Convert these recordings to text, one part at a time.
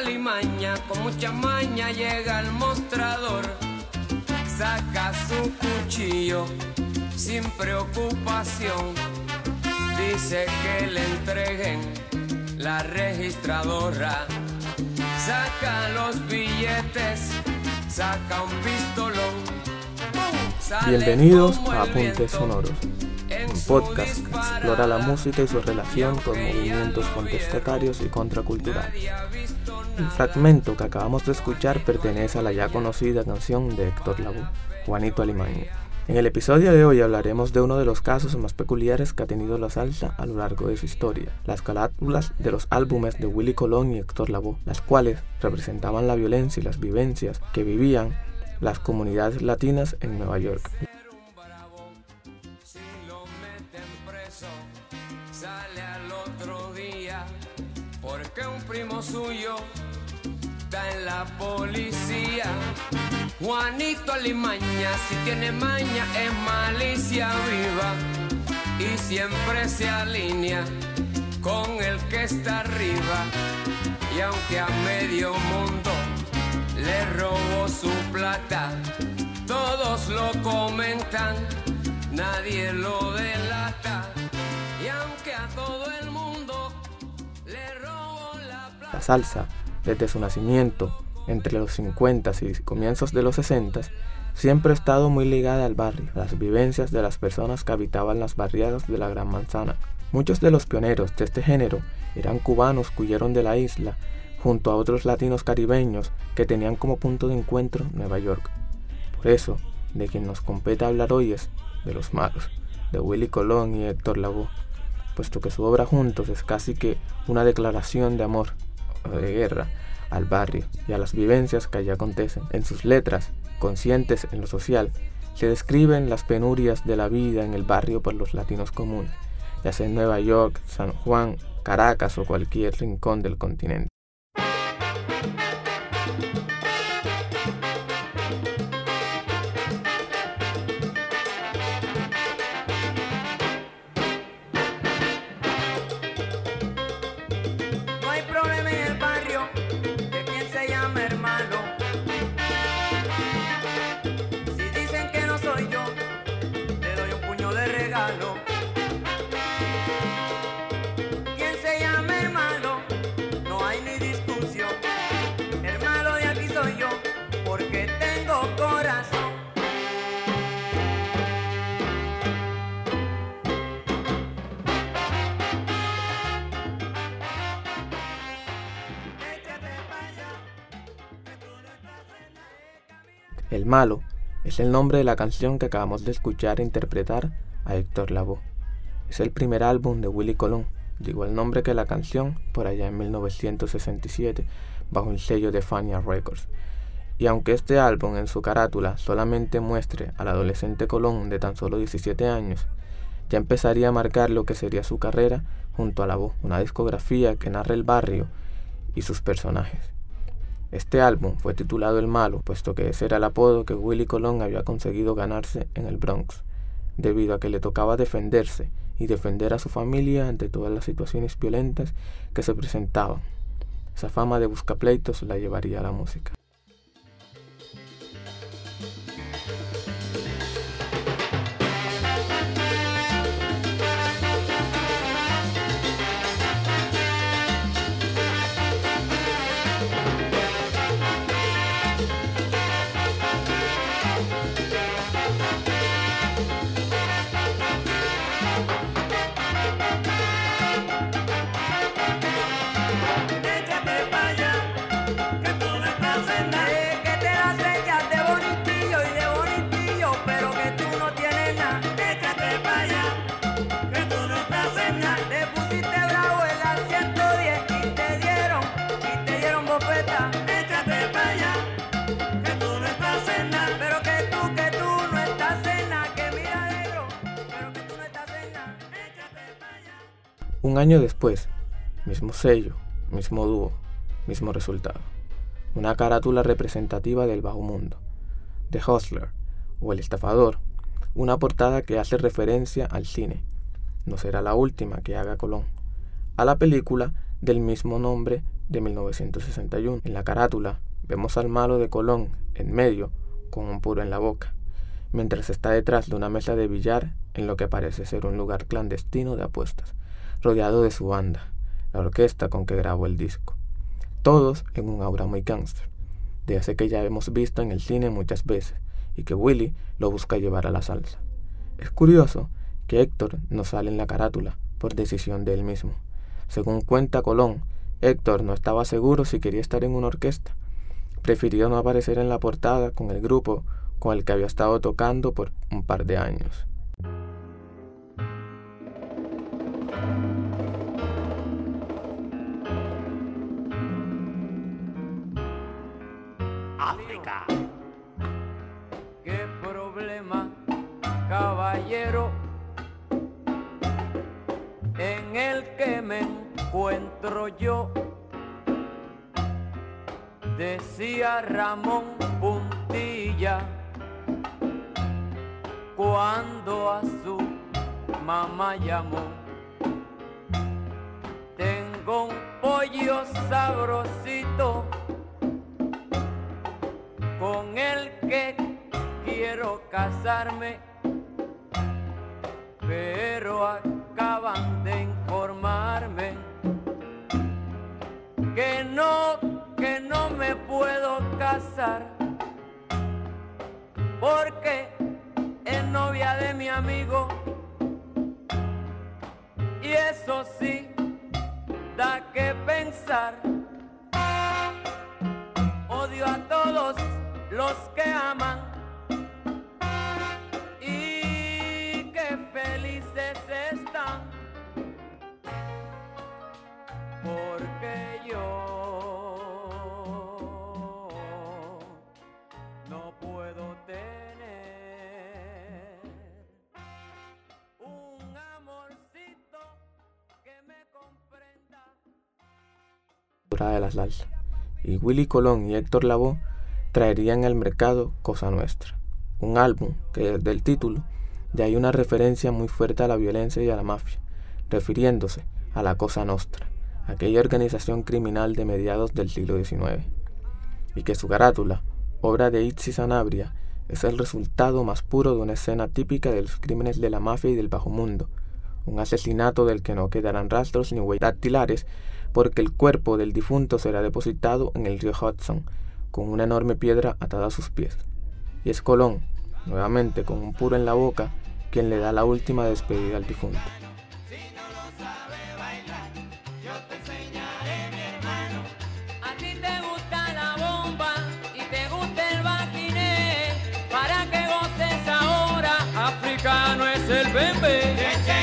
Alimaña con mucha maña llega al mostrador. Saca su cuchillo sin preocupación. Dice que le entreguen la registradora. Saca los billetes, saca un pistolón. Bienvenidos a Apuntes Sonoros, un podcast que explora la música y su relación con movimientos contestatarios y contraculturales. El fragmento que acabamos de escuchar pertenece a la ya conocida canción de Héctor Lavoe, Juanito Alimaña. En el episodio de hoy hablaremos de uno de los casos más peculiares que ha tenido la salsa a lo largo de su historia, las carátulas de los álbumes de Willy Colón y Héctor Lavoe, las cuales representaban la violencia y las vivencias que vivían las comunidades latinas en Nueva York. Si tiene maña, es malicia viva. Y siempre se alinea con el que está arriba. Y aunque a medio mundo le robó su plata, todos lo comentan, nadie lo delata. Y aunque a todo el mundo le robó la plata. La salsa, desde su nacimiento, entre los 50 y comienzos de los 60, siempre ha estado muy ligada al barrio, las vivencias de las personas que habitaban las barriadas de la Gran Manzana. Muchos de los pioneros de este género eran cubanos que huyeron de la isla, junto a otros latinos caribeños que tenían como punto de encuentro Nueva York. Por eso, de quien nos compete hablar hoy es de los malos, de Willy Colón y Héctor Lavoe, puesto que su obra juntos es casi que una declaración de amor o de guerra al barrio y a las vivencias que allí acontecen. En sus letras, conscientes en lo social, se describen las penurias de la vida en el barrio por los latinos comunes, ya sea en Nueva York, San Juan, Caracas o cualquier rincón del continente. El malo es el nombre de la canción que acabamos de escuchar e interpretar a Héctor Lavoe. Es el primer álbum de Willy Colón, de igual nombre que la canción, por allá en 1967, bajo el sello de Fania Records. Y aunque este álbum en su carátula solamente muestre al adolescente Colón de tan solo 17 años, ya empezaría a marcar lo que sería su carrera junto a Lavoe, una discografía que narra el barrio y sus personajes. Este álbum fue titulado El Malo, puesto que ese era el apodo que Willy Colón había conseguido ganarse en el Bronx, debido a que le tocaba defenderse y defender a su familia ante todas las situaciones violentas que se presentaban. Esa fama de buscapleitos la llevaría a la música. Un año después, mismo sello, mismo dúo, mismo resultado. Una carátula representativa del bajo mundo. The Hustler, o El Estafador, una portada que hace referencia al cine. No será la última que haga Colón. A la película del mismo nombre de 1961. En la carátula vemos al malo de Colón en medio, con un puro en la boca, mientras está detrás de una mesa de billar en lo que parece ser un lugar clandestino de apuestas rodeado de su banda, la orquesta con que grabó el disco. Todos en un aura muy gangster, de ese que ya hemos visto en el cine muchas veces y que Willy lo busca llevar a la salsa. Es curioso que Héctor no sale en la carátula por decisión de él mismo. Según cuenta Colón, Héctor no estaba seguro si quería estar en una orquesta. Prefirió no aparecer en la portada con el grupo con el que había estado tocando por un par de años. Que me encuentro yo? Decía Ramón Puntilla cuando a su mamá llamó. Tengo un pollo sabrosito con el que quiero casarme, pero acaban de informarme que no, que no me puedo casar, porque es novia de mi amigo, y eso sí da que pensar. Odio a todos los que aman de la salsa y Willy Colón y Héctor Lavoe traerían al mercado Cosa Nuestra, un álbum que desde el título ya hay una referencia muy fuerte a la violencia y a la mafia, refiriéndose a la Cosa Nostra, aquella organización criminal de mediados del siglo XIX, y que su carátula, obra de Itzi Sanabria, es el resultado más puro de una escena típica de los crímenes de la mafia y del bajo mundo, un asesinato del que no quedarán rastros ni huellas dactilares porque el cuerpo del difunto será depositado en el río Hudson, con una enorme piedra atada a sus pies. Y es Colón, nuevamente con un puro en la boca, quien le da la última despedida al difunto. Africano es el bebé.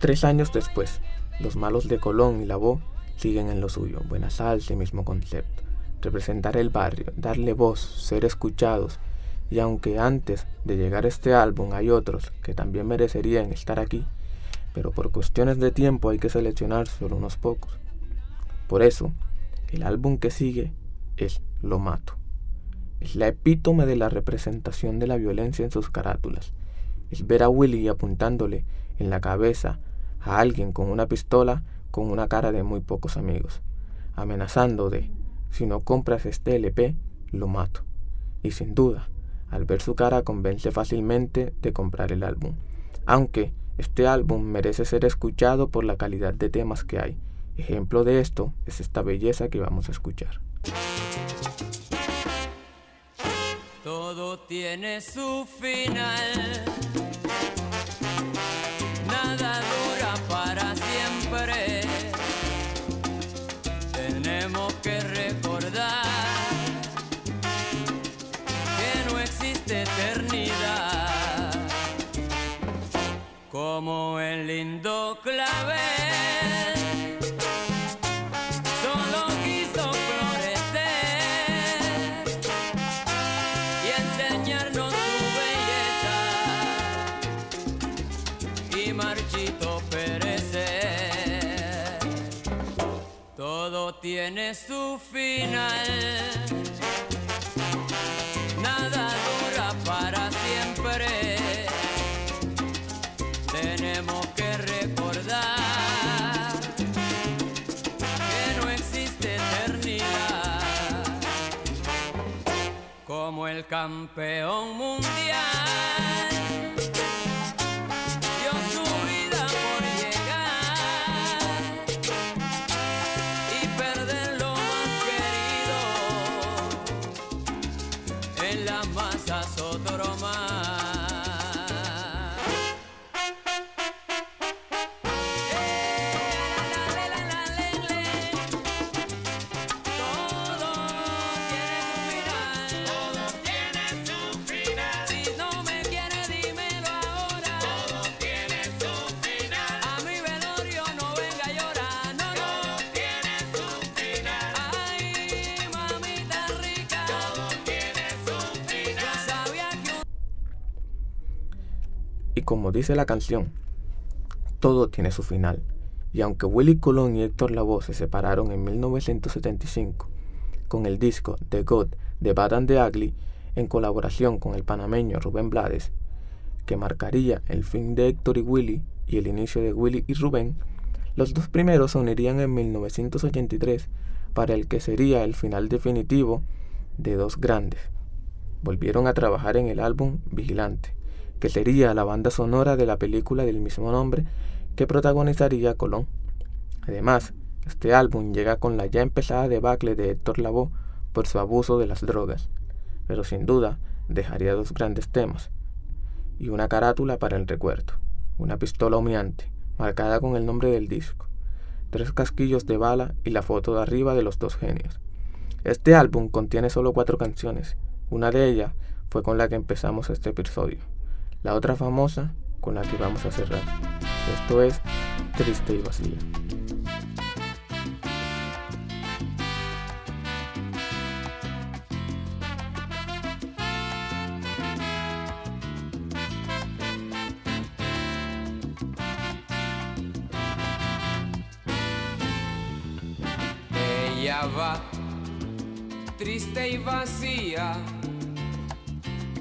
Tres años después, los malos de Colón y la voz siguen en lo suyo, buena salsa y mismo concepto. Representar el barrio, darle voz, ser escuchados, y aunque antes de llegar este álbum hay otros que también merecerían estar aquí, pero por cuestiones de tiempo hay que seleccionar solo unos pocos. Por eso, el álbum que sigue es Lo Mato. Es la epítome de la representación de la violencia en sus carátulas. Es ver a Willy apuntándole en la cabeza a alguien con una pistola con una cara de muy pocos amigos, amenazando de, si no compras este LP, lo mato. Y sin duda, al ver su cara convence fácilmente de comprar el álbum. Aunque este álbum merece ser escuchado por la calidad de temas que hay. Ejemplo de esto es esta belleza que vamos a escuchar. Todo tiene su final. Lindo clavel. Solo quiso florecer y enseñarnos su belleza y marchito perecer. Todo tiene su final. El campeón mundial Y como dice la canción, todo tiene su final. Y aunque Willy Colón y Héctor Lavoe se separaron en 1975 con el disco The God de Bad and the Ugly en colaboración con el panameño Rubén Blades, que marcaría el fin de Héctor y Willy y el inicio de Willy y Rubén, los dos primeros se unirían en 1983 para el que sería el final definitivo de dos grandes. Volvieron a trabajar en el álbum Vigilante, que sería la banda sonora de la película del mismo nombre que protagonizaría Colón. Además, este álbum llega con la ya empezada debacle de Héctor Lavoe por su abuso de las drogas, pero sin duda dejaría dos grandes temas y una carátula para el recuerdo, una pistola humeante marcada con el nombre del disco, tres casquillos de bala y la foto de arriba de los dos genios. Este álbum contiene solo cuatro canciones, una de ellas fue con la que empezamos este episodio, la otra famosa con la que vamos a cerrar. Esto es Triste y Vacía. Ella va triste y vacía,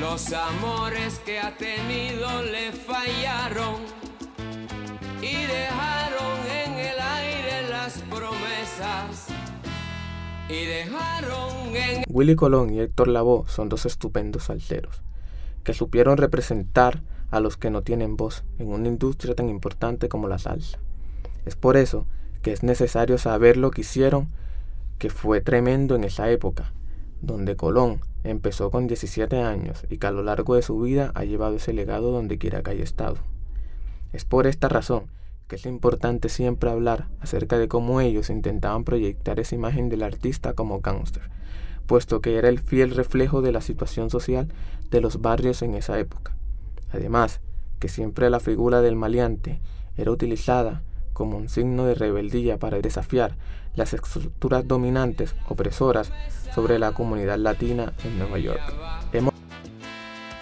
Los amores que ha tenido le fallaron y dejaron en el aire las promesas. Y dejaron en Willy Colón y Héctor Lavoe son dos estupendos salseros, que supieron representar a los que no tienen voz en una industria tan importante como la salsa. Es por eso que es necesario saber lo que hicieron, que fue tremendo en esa época, donde Colón empezó con 17 años y que a lo largo de su vida ha llevado ese legado donde quiera que haya estado. Es por esta razón que es importante siempre hablar acerca de cómo ellos intentaban proyectar esa imagen del artista como gángster, puesto que era el fiel reflejo de la situación social de los barrios en esa época. Además, que siempre la figura del maleante era utilizada como un signo de rebeldía para desafiar las estructuras dominantes, opresoras sobre la comunidad latina en Nueva York.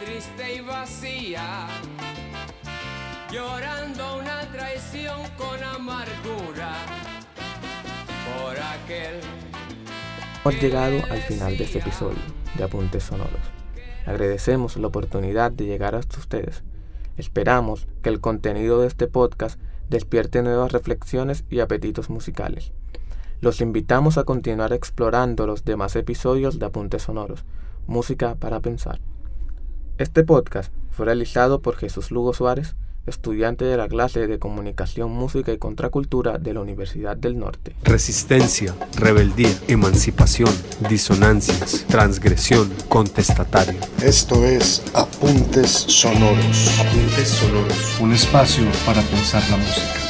Triste y vacía, llorando una traición con amargura por aquel. Hemos llegado al final de este episodio de Apuntes Sonoros. Agradecemos la oportunidad de llegar hasta ustedes. Esperamos que el contenido de este podcast despierte nuevas reflexiones y apetitos musicales. Los invitamos a continuar explorando los demás episodios de Apuntes Sonoros, Música para Pensar. Este podcast fue realizado por Jesús Lugo Suárez, estudiante de la clase de Comunicación, Música y Contracultura de la Universidad del Norte. Resistencia, rebeldía, emancipación, disonancias, transgresión, contestatario. Esto es Apuntes Sonoros. Apuntes Sonoros. Un espacio para pensar la música.